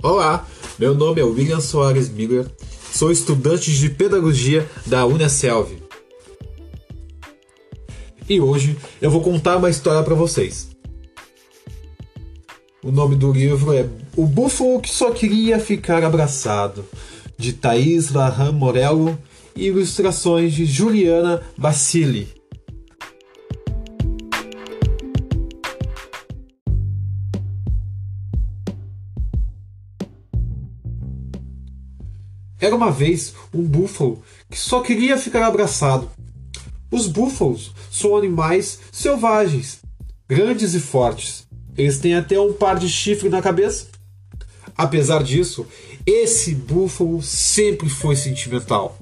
Olá, meu nome é William Soares Miller, sou estudante de pedagogia da Unicelv. E hoje eu vou contar uma história para vocês. O nome do livro é O Búfalo que Só Queria Ficar Abraçado, de Thaís Lahan Morello e ilustrações de Juliana Basili. Era uma vez um búfalo que só queria ficar abraçado. Os búfalos são animais selvagens, grandes e fortes. Eles têm até um par de chifre na cabeça. Apesar disso, esse búfalo sempre foi sentimental.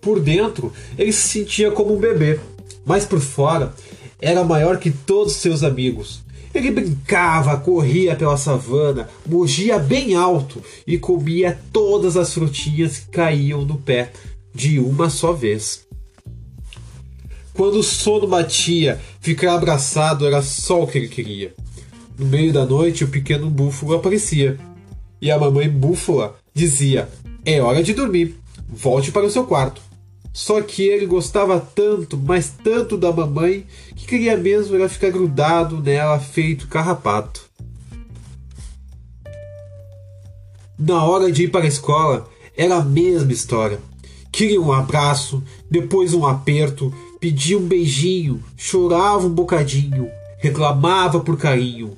Por dentro, ele se sentia como um bebê, mas por fora era maior que todos seus amigos. Ele brincava, corria pela savana, mugia bem alto e comia todas as frutinhas que caíam no pé de uma só vez. Quando o sono batia, ficar abraçado era só o que ele queria. No meio da noite, o pequeno búfalo aparecia. E a mamãe búfala dizia: É hora de dormir, volte para o seu quarto. Só que ele gostava tanto, mas tanto da mamãe, que queria mesmo era ficar grudado nela feito carrapato. Na hora de ir para a escola, era a mesma história. Queria um abraço, depois um aperto, pedia um beijinho, chorava um bocadinho, reclamava por carinho,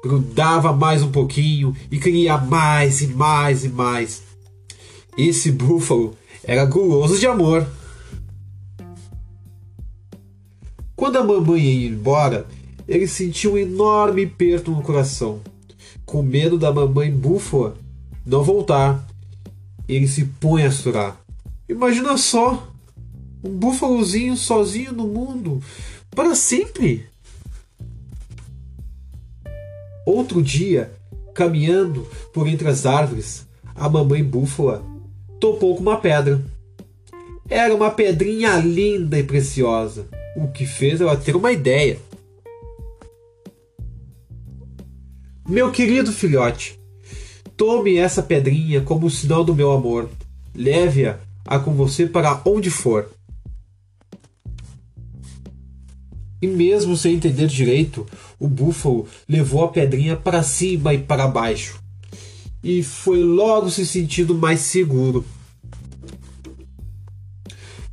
grudava mais um pouquinho e queria mais e mais e mais. Esse búfalo era guloso de amor. Quando a mamãe ia embora, ele sentiu um enorme aperto no coração. Com medo da mamãe búfala não voltar, ele se põe a chorar. Imagina só, um búfalozinho sozinho no mundo, para sempre. Outro dia, caminhando por entre as árvores, a mamãe búfala topou com uma pedra. Era uma pedrinha linda e preciosa o que fez ela ter uma ideia. Meu querido filhote, tome essa pedrinha como sinal do meu amor. Leve-a a com você para onde for. E mesmo sem entender direito, o búfalo levou a pedrinha para cima e para baixo. E foi logo se sentindo mais seguro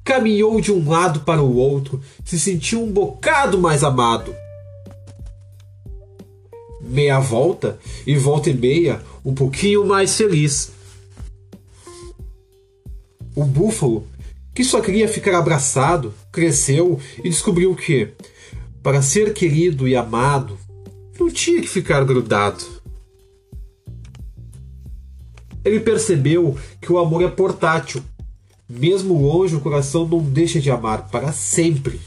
caminhou de um lado para o outro, se sentiu um bocado mais amado. Meia volta e volta e meia, um pouquinho mais feliz. O búfalo, que só queria ficar abraçado, cresceu e descobriu que, para ser querido e amado, não tinha que ficar grudado. Ele percebeu que o amor é portátil mesmo longe, o coração não deixa de amar para sempre.